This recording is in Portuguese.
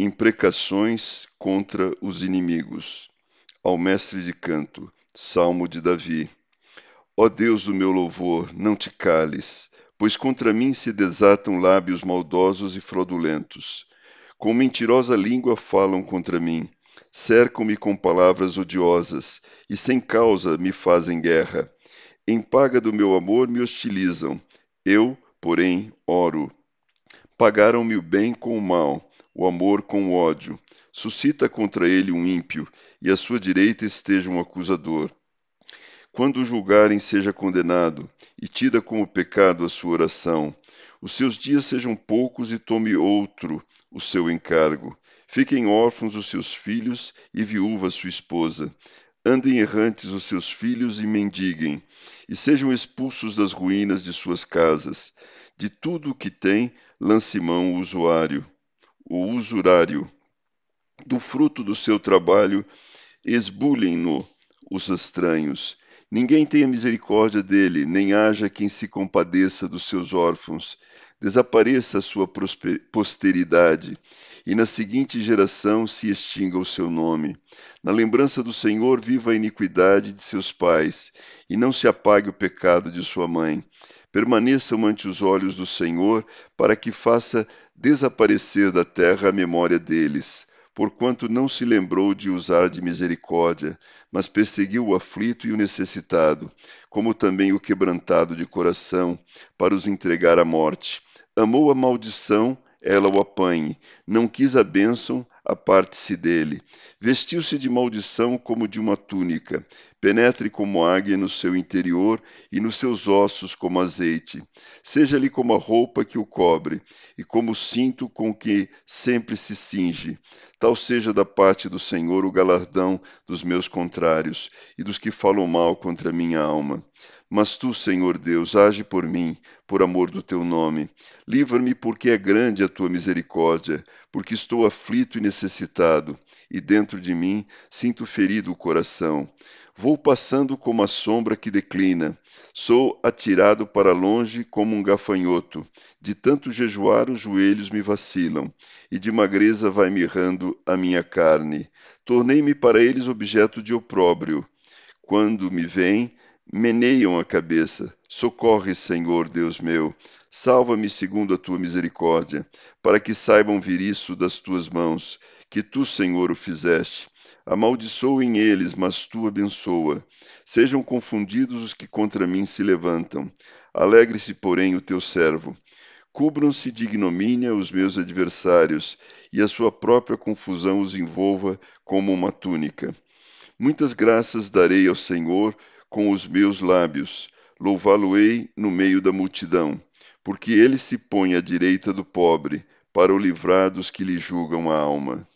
Imprecações contra os inimigos. Ao mestre de canto, Salmo de Davi. Ó Deus do meu louvor, não te cales, pois contra mim se desatam lábios maldosos e fraudulentos. Com mentirosa língua falam contra mim, cercam-me com palavras odiosas e sem causa me fazem guerra. Em paga do meu amor me hostilizam. Eu, porém, oro. Pagaram-me o bem com o mal o amor com o ódio. Suscita contra ele um ímpio, e à sua direita esteja um acusador. Quando o julgarem, seja condenado, e tida como pecado a sua oração. Os seus dias sejam poucos e tome outro o seu encargo. Fiquem órfãos os seus filhos e viúva sua esposa. Andem errantes os seus filhos e mendiguem, e sejam expulsos das ruínas de suas casas. De tudo o que tem, lance mão o usuário o usurário. Do fruto do seu trabalho, esbulhem-no os estranhos. Ninguém tenha misericórdia dele, nem haja quem se compadeça dos seus órfãos. Desapareça a sua posteridade, e na seguinte geração se extinga o seu nome. Na lembrança do Senhor viva a iniquidade de seus pais, e não se apague o pecado de sua mãe. Permaneçam ante os olhos do Senhor, para que faça desaparecer da terra a memória deles, porquanto não se lembrou de usar de misericórdia, mas perseguiu o aflito e o necessitado, como também o quebrantado de coração, para os entregar à morte. Amou a maldição, ela o apanhe, não quis a bênção, aparte-se dele. Vestiu-se de maldição como de uma túnica, penetre como águia no seu interior e nos seus ossos como azeite. Seja-lhe como a roupa que o cobre, e como o cinto com que sempre se cinge. Tal seja da parte do Senhor o galardão dos meus contrários e dos que falam mal contra minha alma. Mas tu, Senhor Deus, age por mim, por amor do teu nome. Livra-me, porque é grande a tua misericórdia, porque estou aflito e necessitado, e dentro de mim sinto ferido o coração. Vou passando como a sombra que declina, sou atirado para longe como um gafanhoto. De tanto jejuar, os joelhos me vacilam, e de magreza vai mirrando a minha carne. Tornei-me para eles objeto de opróbrio. Quando me veem, meneiam a cabeça. Socorre, Senhor Deus meu. Salva-me segundo a tua misericórdia, para que saibam vir isso das tuas mãos, que tu, Senhor, o fizeste. Amaldiçoem eles, mas tu abençoa. Sejam confundidos os que contra mim se levantam. Alegre-se, porém, o teu servo. Cubram-se de ignomínia os meus adversários, e a sua própria confusão os envolva como uma túnica. Muitas graças darei ao Senhor, com os meus lábios, louvá-lo-ei no meio da multidão, porque ele se põe à direita do pobre, para o livrar dos que lhe julgam a alma.